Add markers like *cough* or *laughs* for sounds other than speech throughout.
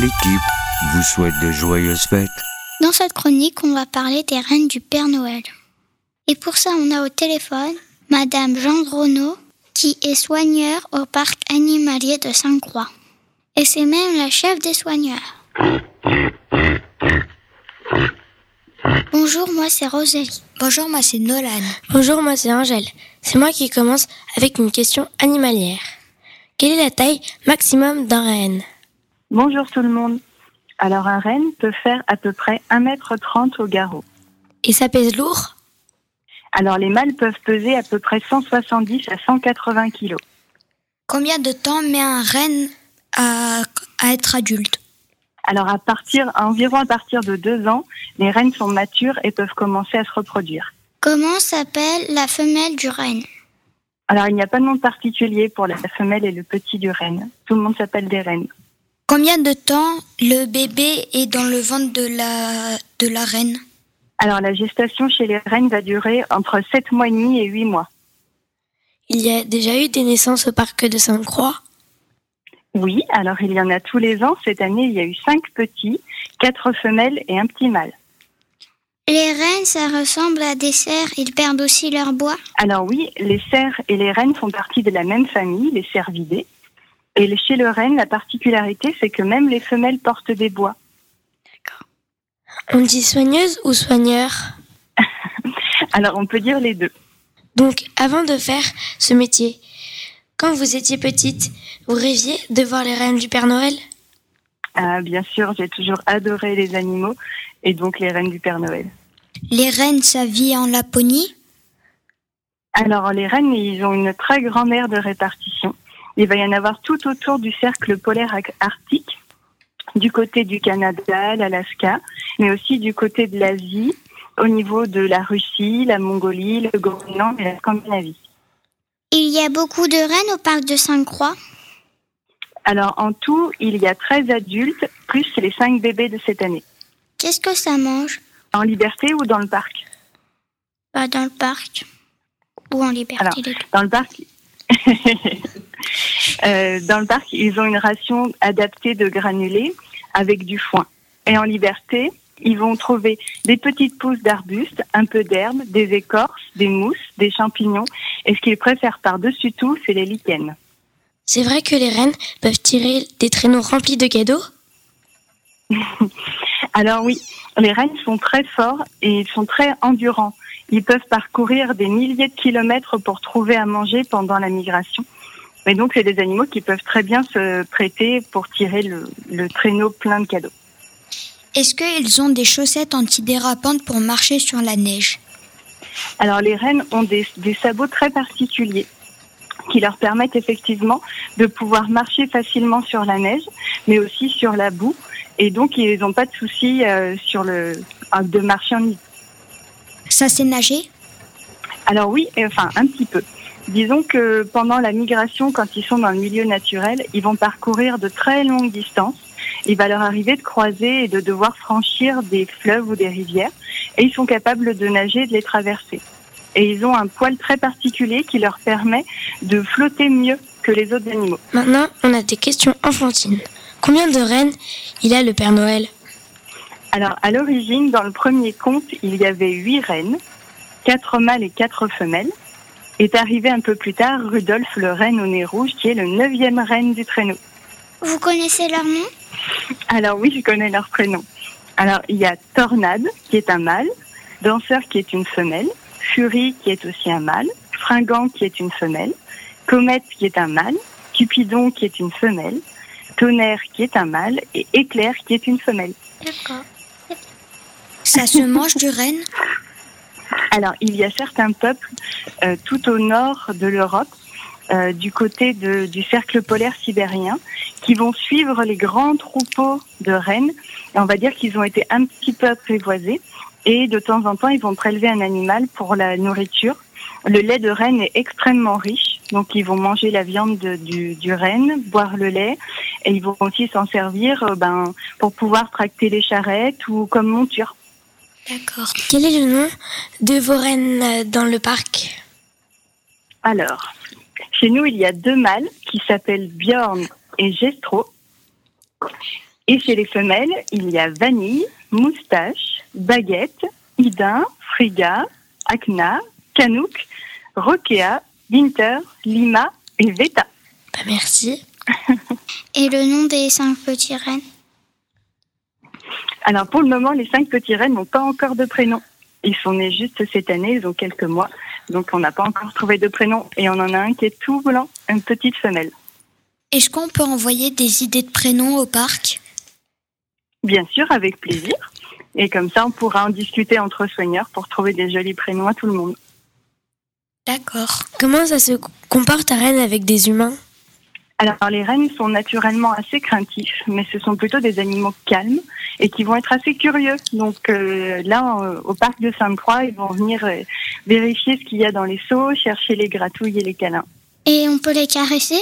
L'équipe vous souhaite de joyeuses fêtes. Dans cette chronique, on va parler des reines du Père Noël. Et pour ça, on a au téléphone Madame Jean Renaud, qui est soigneur au parc animalier de Sainte-Croix. Et c'est même la chef des soigneurs. Bonjour, moi c'est Rosalie. Bonjour, moi c'est Nolan. Bonjour, moi c'est Angèle. C'est moi qui commence avec une question animalière. Quelle est la taille maximum d'un renne? Bonjour tout le monde. Alors un renne peut faire à peu près 1m30 au garrot. Et ça pèse lourd? Alors les mâles peuvent peser à peu près 170 à 180 kg. Combien de temps met un renne à, à être adulte? Alors à partir, à environ à partir de 2 ans, les rennes sont matures et peuvent commencer à se reproduire. Comment s'appelle la femelle du renne? Alors il n'y a pas de nom particulier pour la femelle et le petit du renne. Tout le monde s'appelle des rennes. Combien de temps le bébé est dans le ventre de la, de la reine? Alors la gestation chez les rennes va durer entre 7 mois et demi et 8 mois. Il y a déjà eu des naissances au parc de Sainte-Croix? Oui, alors il y en a tous les ans. Cette année, il y a eu 5 petits, 4 femelles et un petit mâle. Les rennes, ça ressemble à des cerfs, ils perdent aussi leur bois? Alors oui, les cerfs et les rennes font partie de la même famille, les cervidés. Et chez le renne, la particularité, c'est que même les femelles portent des bois. On dit soigneuse ou soigneur *laughs* Alors on peut dire les deux. Donc, avant de faire ce métier, quand vous étiez petite, vous rêviez de voir les reines du Père Noël? Ah, bien sûr, j'ai toujours adoré les animaux et donc les rennes du Père Noël. Les rennes, ça vit en Laponie? Alors les rennes, ils ont une très grande aire de répartition. Il va y en avoir tout autour du cercle polaire arctique, du côté du Canada, l'Alaska, mais aussi du côté de l'Asie, au niveau de la Russie, la Mongolie, le Groenland et la Scandinavie. Il y a beaucoup de rennes au parc de Sainte-Croix. Alors en tout, il y a 13 adultes, plus les 5 bébés de cette année. Qu'est-ce que ça mange? En liberté ou dans le parc? Pas dans le parc ou en liberté. Alors. Dans le parc, *laughs* Euh, dans le parc, ils ont une ration adaptée de granulés avec du foin. Et en liberté, ils vont trouver des petites pousses d'arbustes, un peu d'herbe, des écorces, des mousses, des champignons. Et ce qu'ils préfèrent par-dessus tout, c'est les lichens. C'est vrai que les reines peuvent tirer des traîneaux remplis de cadeaux? *laughs* Alors oui, les rennes sont très forts et ils sont très endurants. Ils peuvent parcourir des milliers de kilomètres pour trouver à manger pendant la migration. Mais donc, c'est des animaux qui peuvent très bien se prêter pour tirer le, le traîneau plein de cadeaux. Est-ce qu'ils ont des chaussettes antidérapantes pour marcher sur la neige? Alors, les rennes ont des, des sabots très particuliers qui leur permettent effectivement de pouvoir marcher facilement sur la neige, mais aussi sur la boue. Et donc, ils n'ont pas de souci euh, sur le, de marcher en hiver. Ça sait nager Alors oui, enfin un petit peu. Disons que pendant la migration, quand ils sont dans le milieu naturel, ils vont parcourir de très longues distances. Il va leur arriver de croiser et de devoir franchir des fleuves ou des rivières, et ils sont capables de nager et de les traverser. Et ils ont un poil très particulier qui leur permet de flotter mieux que les autres animaux. Maintenant, on a des questions enfantines. Combien de reines il a le Père Noël? Alors, à l'origine, dans le premier conte, il y avait huit reines, quatre mâles et quatre femelles. Est arrivé un peu plus tard Rudolf le renne au nez rouge, qui est le neuvième reine du traîneau. Vous connaissez leur nom? Alors oui, je connais leur prénom. Alors, il y a Tornade, qui est un mâle, Danseur, qui est une femelle, Fury, qui est aussi un mâle, Fringant, qui est une femelle, Comète, qui est un mâle, Cupidon, qui est une femelle, Tonnerre, qui est un mâle, et Éclair, qui est une femelle. D'accord. Ça se mange du renne Alors, il y a certains peuples euh, tout au nord de l'Europe, euh, du côté de, du cercle polaire sibérien, qui vont suivre les grands troupeaux de rennes. On va dire qu'ils ont été un petit peu apprivoisés. Et de temps en temps, ils vont prélever un animal pour la nourriture. Le lait de renne est extrêmement riche, donc ils vont manger la viande de, du, du renne, boire le lait, et ils vont aussi s'en servir euh, ben, pour pouvoir tracter les charrettes ou comme monture. D'accord. Quel est le nom de vos rennes euh, dans le parc? Alors, chez nous, il y a deux mâles qui s'appellent Bjorn et Gestro. Et chez les femelles, il y a Vanille, Moustache, Baguette, Idin, Friga, Akna, Canouk, Rokea, Winter, Lima et Veta. Bah, Merci. *laughs* Et le nom des cinq petits rennes Alors pour le moment, les cinq petits rennes n'ont pas encore de prénom. Ils sont nés juste cette année, ils ont quelques mois. Donc on n'a pas encore trouvé de prénom. Et on en a un qui est tout blanc, une petite femelle. Est-ce qu'on peut envoyer des idées de prénoms au parc? Bien sûr, avec plaisir. Et comme ça, on pourra en discuter entre soigneurs pour trouver des jolis prénoms à tout le monde. D'accord. Comment ça se comporte à Rennes avec des humains? Alors les rennes sont naturellement assez craintifs, mais ce sont plutôt des animaux calmes et qui vont être assez curieux. Donc euh, là, euh, au parc de Sainte-Croix, ils vont venir euh, vérifier ce qu'il y a dans les seaux, chercher les gratouilles et les câlins. Et on peut les caresser?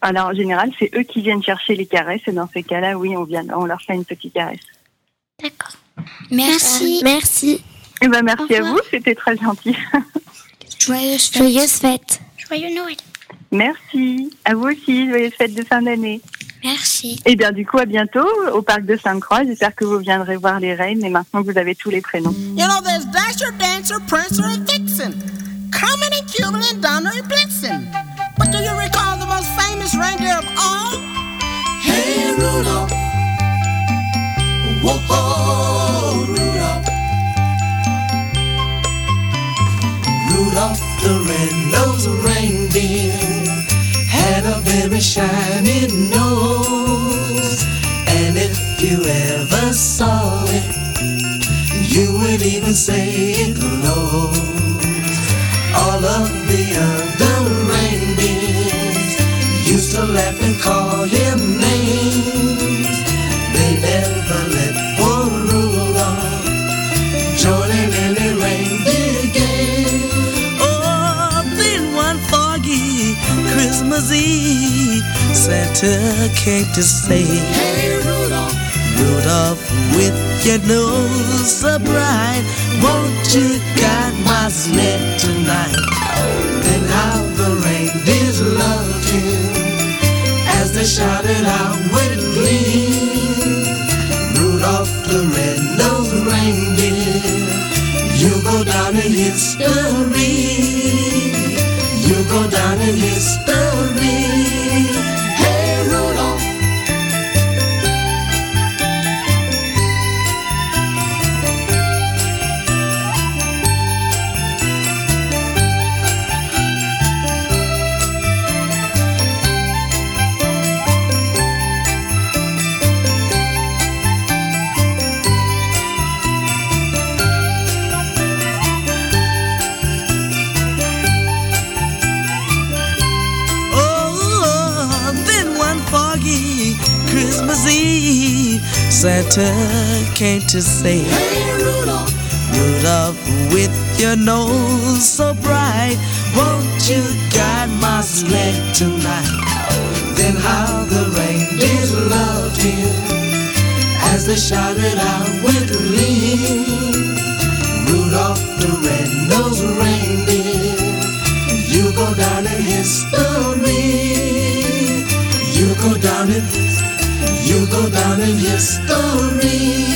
Alors en général, c'est eux qui viennent chercher les caresses et dans ces cas-là, oui, on vient, on leur fait une petite caresse. D'accord. Merci. Merci. Eh ben merci à vous, c'était très gentil. *laughs* Joyeuse fête. Joyeuse fête. Joyeux Noël. Merci. À vous aussi, joyeuses fêtes de fin d'année. Merci. Et bien du coup, à bientôt au parc de Sainte-Croix. J'espère que vous viendrez voir les reines et maintenant que vous avez tous les prénoms. You know, there's Dasher, Dancer, Prancer, and Vixen. Comet and Cupid and Donner and Blitzen. But do you recall the most famous reindeer of all? Hey, Rudolph. Whoa, Rudolph. Rudolph the reindeer had a very shiny nose. And if you ever saw it, you would even say it glows. All of the other reindeers used to laugh and call him names. They never let Christmas Eve, Santa came to say, Hey Rudolph, Rudolph, with your nose so bright, won't you guide my sled tonight? Then how the reindeers loved him as they shouted out with glee. Rudolph the red-nosed reindeer, you go down in history. You go Santa came to say, Hey Rudolph, Rudolph, with your nose so bright, won't you guide my sled tonight? Then how the reindeers loved him as they shouted out with glee. Rudolph the red-nosed reindeer, you go down in history. You go down in, you Jutro dalej jest to mi.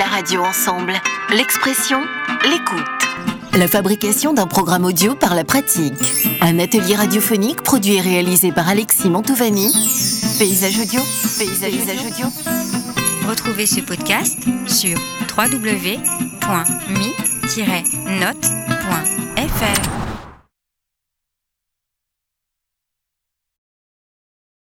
La radio ensemble. L'expression, l'écoute. La fabrication d'un programme audio par la pratique. Un atelier radiophonique produit et réalisé par Alexis Mantovani. Paysage audio. Paysage, Paysage audio. Retrouvez ce podcast sur www.mi-note.fr.